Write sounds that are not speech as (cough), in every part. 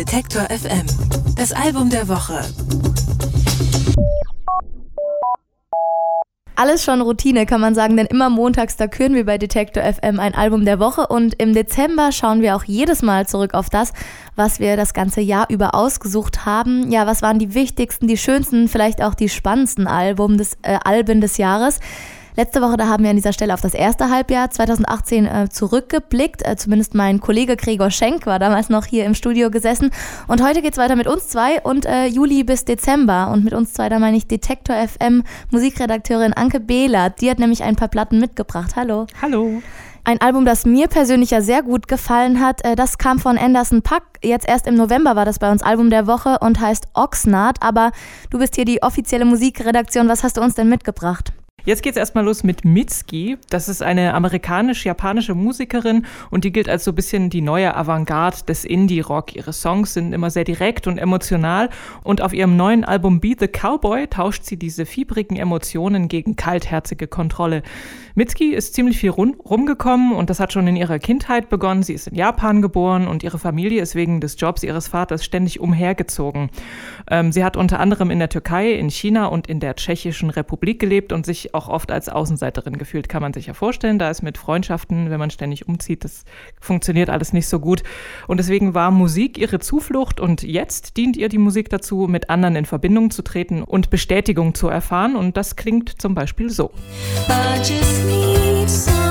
Detektor FM. Das Album der Woche. Alles schon Routine, kann man sagen, denn immer montags, da küren wir bei Detektor FM ein Album der Woche und im Dezember schauen wir auch jedes Mal zurück auf das, was wir das ganze Jahr über ausgesucht haben. Ja, was waren die wichtigsten, die schönsten, vielleicht auch die spannendsten Album des, äh, Alben des Jahres? Letzte Woche, da haben wir an dieser Stelle auf das erste Halbjahr 2018 äh, zurückgeblickt. Äh, zumindest mein Kollege Gregor Schenk war damals noch hier im Studio gesessen. Und heute geht es weiter mit uns zwei und äh, Juli bis Dezember. Und mit uns zwei, da meine ich Detektor FM Musikredakteurin Anke Behlert. Die hat nämlich ein paar Platten mitgebracht. Hallo. Hallo. Ein Album, das mir persönlich ja sehr gut gefallen hat, äh, das kam von Anderson Puck. Jetzt erst im November war das bei uns Album der Woche und heißt Oxnard. Aber du bist hier die offizielle Musikredaktion. Was hast du uns denn mitgebracht? Jetzt geht's erstmal los mit Mitski. Das ist eine amerikanisch-japanische Musikerin und die gilt als so ein bisschen die neue Avantgarde des Indie-Rock. Ihre Songs sind immer sehr direkt und emotional und auf ihrem neuen Album Be the Cowboy tauscht sie diese fiebrigen Emotionen gegen kaltherzige Kontrolle. Mitski ist ziemlich viel rumgekommen und das hat schon in ihrer Kindheit begonnen. Sie ist in Japan geboren und ihre Familie ist wegen des Jobs ihres Vaters ständig umhergezogen. Ähm, sie hat unter anderem in der Türkei, in China und in der Tschechischen Republik gelebt und sich auch oft als Außenseiterin gefühlt, kann man sich ja vorstellen. Da ist mit Freundschaften, wenn man ständig umzieht, das funktioniert alles nicht so gut. Und deswegen war Musik ihre Zuflucht und jetzt dient ihr die Musik dazu, mit anderen in Verbindung zu treten und Bestätigung zu erfahren. Und das klingt zum Beispiel so. Be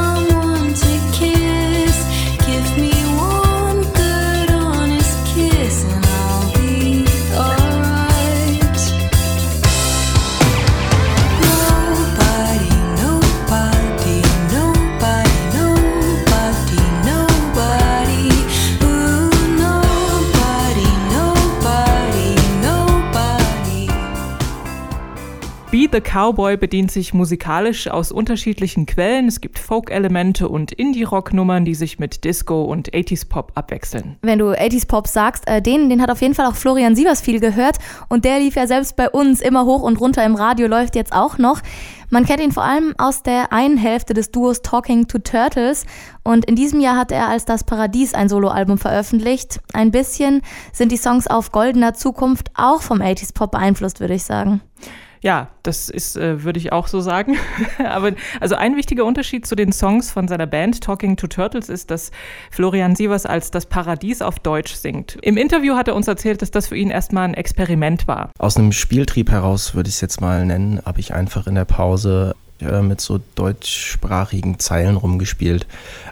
the Cowboy bedient sich musikalisch aus unterschiedlichen Quellen. Es gibt Folk-Elemente und Indie-Rock-Nummern, die sich mit Disco und 80s-Pop abwechseln. Wenn du 80s-Pop sagst, äh, den, den hat auf jeden Fall auch Florian Sievers viel gehört. Und der lief ja selbst bei uns immer hoch und runter im Radio, läuft jetzt auch noch. Man kennt ihn vor allem aus der einen Hälfte des Duos Talking to Turtles und in diesem Jahr hat er als das Paradies ein Soloalbum veröffentlicht. Ein bisschen sind die Songs auf goldener Zukunft auch vom 80s Pop beeinflusst, würde ich sagen. Ja, das ist, äh, würde ich auch so sagen. (laughs) Aber also ein wichtiger Unterschied zu den Songs von seiner Band Talking to Turtles ist, dass Florian Sievers als das Paradies auf Deutsch singt. Im Interview hat er uns erzählt, dass das für ihn erstmal ein Experiment war. Aus einem Spieltrieb heraus würde ich es jetzt mal nennen, habe ich einfach in der Pause mit so deutschsprachigen Zeilen rumgespielt.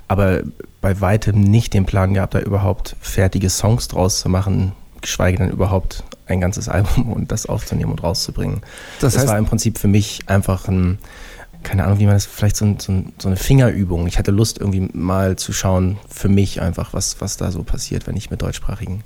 Aber bei weitem nicht den Plan gehabt, da überhaupt fertige Songs draus zu machen, geschweige denn überhaupt ein ganzes Album und das aufzunehmen und rauszubringen. Das, das war im Prinzip für mich einfach ein, keine Ahnung, wie man das, vielleicht so, ein, so, ein, so, eine Fingerübung. Ich hatte Lust, irgendwie mal zu schauen, für mich einfach, was, was da so passiert, wenn ich mit deutschsprachigen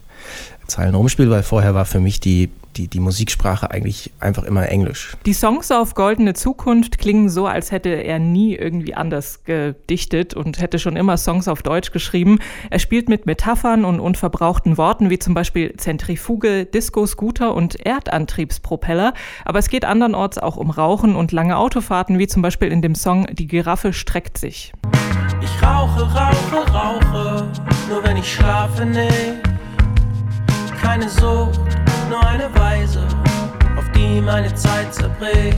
Zeilen rumspiele, weil vorher war für mich die, die, die Musiksprache eigentlich einfach immer Englisch. Die Songs auf Goldene Zukunft klingen so, als hätte er nie irgendwie anders gedichtet und hätte schon immer Songs auf Deutsch geschrieben. Er spielt mit Metaphern und unverbrauchten Worten wie zum Beispiel Zentrifuge, Disco-Scooter und Erdantriebspropeller. Aber es geht andernorts auch um Rauchen und lange Autofahrten, wie zum Beispiel in dem Song Die Giraffe streckt sich. Ich rauche, rauche, rauche, nur wenn ich schlafe nicht keine Sucht, nur eine Weise, auf die meine Zeit zerbricht.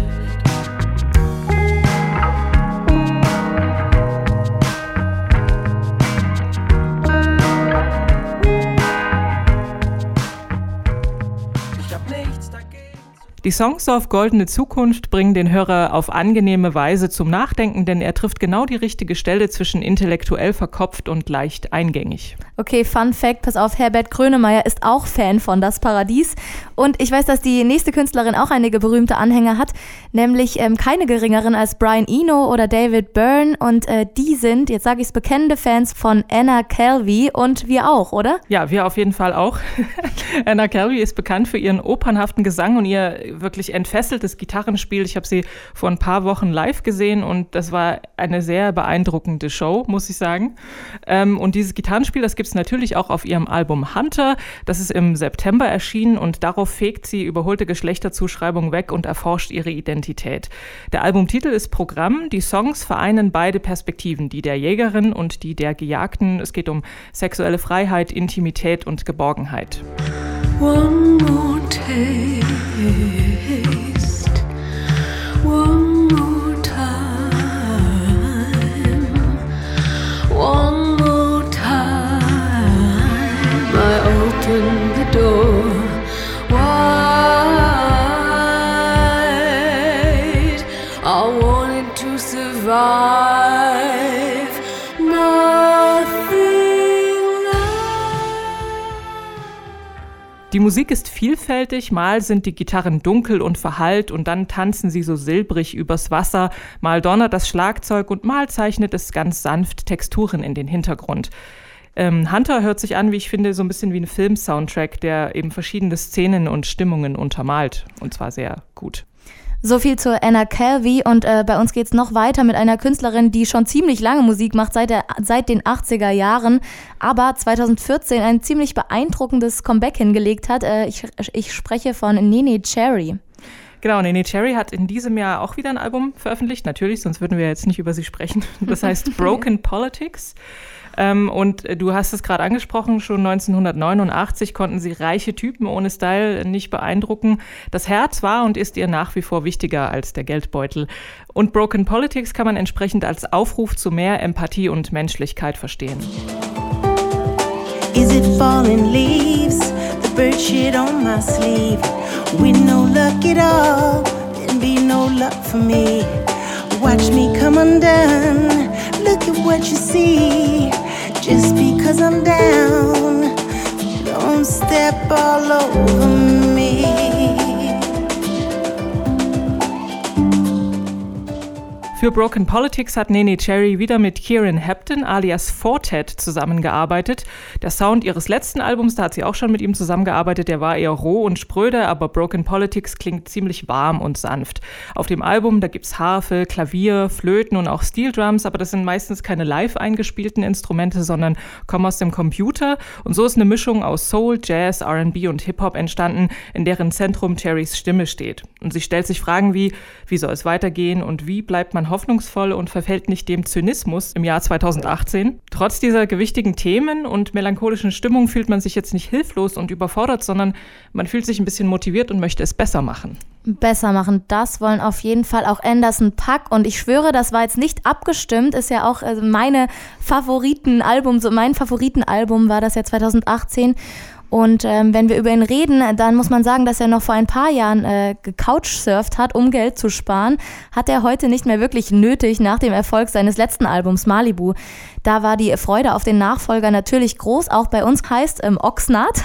Die Songs auf Goldene Zukunft bringen den Hörer auf angenehme Weise zum Nachdenken, denn er trifft genau die richtige Stelle zwischen intellektuell verkopft und leicht eingängig. Okay, Fun Fact, pass auf, Herbert Grönemeyer ist auch Fan von Das Paradies. Und ich weiß, dass die nächste Künstlerin auch einige berühmte Anhänger hat, nämlich ähm, keine geringeren als Brian Eno oder David Byrne. Und äh, die sind, jetzt sage ich es, bekennende Fans von Anna Calvi und wir auch, oder? Ja, wir auf jeden Fall auch. (laughs) Anna Calvi ist bekannt für ihren opernhaften Gesang und ihr wirklich entfesseltes Gitarrenspiel. Ich habe sie vor ein paar Wochen live gesehen und das war eine sehr beeindruckende Show, muss ich sagen. Ähm, und dieses Gitarrenspiel, das gibt es natürlich auch auf ihrem Album Hunter. Das ist im September erschienen und darauf fegt sie überholte Geschlechterzuschreibung weg und erforscht ihre Identität. Der Albumtitel ist Programm. Die Songs vereinen beide Perspektiven, die der Jägerin und die der Gejagten. Es geht um sexuelle Freiheit, Intimität und Geborgenheit. One more taste, Die Musik ist vielfältig, mal sind die Gitarren dunkel und verhallt und dann tanzen sie so silbrig übers Wasser, mal donnert das Schlagzeug und mal zeichnet es ganz sanft Texturen in den Hintergrund. Ähm, Hunter hört sich an, wie ich finde, so ein bisschen wie ein Film-Soundtrack, der eben verschiedene Szenen und Stimmungen untermalt und zwar sehr gut. So viel zu Anna Calvi und äh, bei uns geht's noch weiter mit einer Künstlerin, die schon ziemlich lange Musik macht, seit, der, seit den 80er Jahren, aber 2014 ein ziemlich beeindruckendes Comeback hingelegt hat. Äh, ich, ich spreche von Nene Cherry. Genau, Nene Cherry hat in diesem Jahr auch wieder ein Album veröffentlicht, natürlich, sonst würden wir jetzt nicht über sie sprechen. (laughs) Das heißt (laughs) Broken Politics. Ähm, und du hast es gerade angesprochen, schon 1989 konnten sie reiche Typen ohne Style nicht beeindrucken. Das Herz war und ist ihr nach wie vor wichtiger als der Geldbeutel. Und Broken Politics kann man entsprechend als Aufruf zu mehr Empathie und Menschlichkeit verstehen. Is it falling leaves? The bird shit on my sleeve. With no luck at all, there'd be no luck for me. Watch me come undone. Look at what you see. Just because I'm down, don't step all over me. Für Broken Politics hat Nene Cherry wieder mit Kieran Hepton alias Fortet zusammengearbeitet. Der Sound ihres letzten Albums, da hat sie auch schon mit ihm zusammengearbeitet, der war eher roh und spröde, aber Broken Politics klingt ziemlich warm und sanft. Auf dem Album, da gibt's Harfe, Klavier, Flöten und auch Steel Drums, aber das sind meistens keine live eingespielten Instrumente, sondern kommen aus dem Computer. Und so ist eine Mischung aus Soul, Jazz, R&B und Hip-Hop entstanden, in deren Zentrum Cherrys Stimme steht. Und sie stellt sich Fragen wie, wie soll es weitergehen und wie bleibt man hoffnungsvoll und verfällt nicht dem Zynismus im Jahr 2018. Trotz dieser gewichtigen Themen und melancholischen Stimmung fühlt man sich jetzt nicht hilflos und überfordert, sondern man fühlt sich ein bisschen motiviert und möchte es besser machen. Besser machen, das wollen auf jeden Fall auch Anderson Pack und ich schwöre, das war jetzt nicht abgestimmt, ist ja auch also meine Favoritenalbum, so mein Favoritenalbum war das ja 2018 und ähm, wenn wir über ihn reden, dann muss man sagen, dass er noch vor ein paar Jahren äh, gecouchsurft hat, um Geld zu sparen. Hat er heute nicht mehr wirklich nötig nach dem Erfolg seines letzten Albums Malibu. Da war die Freude auf den Nachfolger natürlich groß, auch bei uns heißt ähm, Oxnard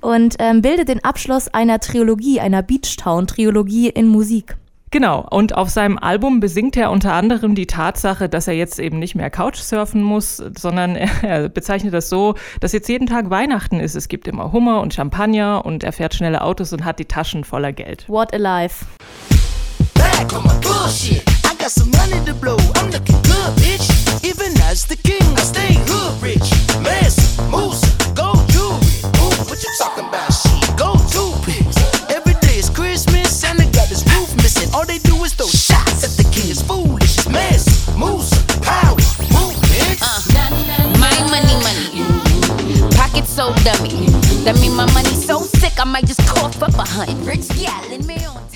und ähm, bildet den Abschluss einer Trilogie, einer Beachtown-Trilogie in Musik. Genau, und auf seinem Album besingt er unter anderem die Tatsache, dass er jetzt eben nicht mehr Couchsurfen muss, sondern (laughs) er bezeichnet das so, dass jetzt jeden Tag Weihnachten ist. Es gibt immer Hummer und Champagner und er fährt schnelle Autos und hat die Taschen voller Geld. What a life. back on my bullshit. I got some money to blow. I'm looking good, bitch. Even as the king, I stay hood rich. Massive, moose, gold jewelry. Ooh, what you talking about? Shit, gold All they do is throw shots at the king. It's foolish. It's massive, moose, power, movement. Uh, my money, money. Pocket so dummy. That mean my money so sick, I might just cough up a hunt. Rich gal me on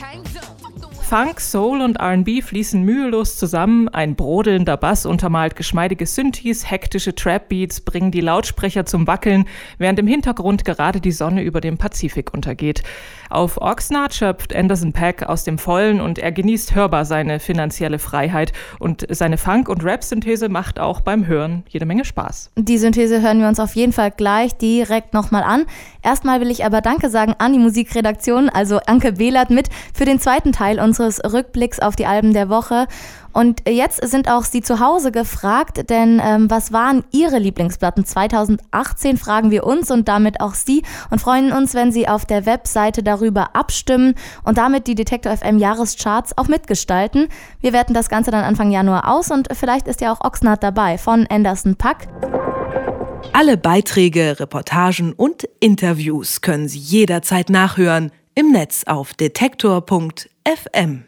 Funk, Soul und RB fließen mühelos zusammen. Ein brodelnder Bass untermalt geschmeidige Synthes, hektische Trap-Beats bringen die Lautsprecher zum Wackeln, während im Hintergrund gerade die Sonne über dem Pazifik untergeht. Auf Oxnard schöpft Anderson Pack aus dem Vollen und er genießt hörbar seine finanzielle Freiheit. Und seine Funk- und Rap-Synthese macht auch beim Hören jede Menge Spaß. Die Synthese hören wir uns auf jeden Fall gleich direkt nochmal an. Erstmal will ich aber Danke sagen an die Musikredaktion, also Anke Behlert mit für den zweiten Teil unseres unseres Rückblicks auf die Alben der Woche. Und jetzt sind auch Sie zu Hause gefragt, denn ähm, was waren Ihre Lieblingsplatten 2018, fragen wir uns und damit auch Sie und freuen uns, wenn Sie auf der Webseite darüber abstimmen und damit die Detektor FM Jahrescharts auch mitgestalten. Wir werten das Ganze dann Anfang Januar aus und vielleicht ist ja auch Oxnard dabei von Anderson Pack. Alle Beiträge, Reportagen und Interviews können Sie jederzeit nachhören im Netz auf detektor.fm.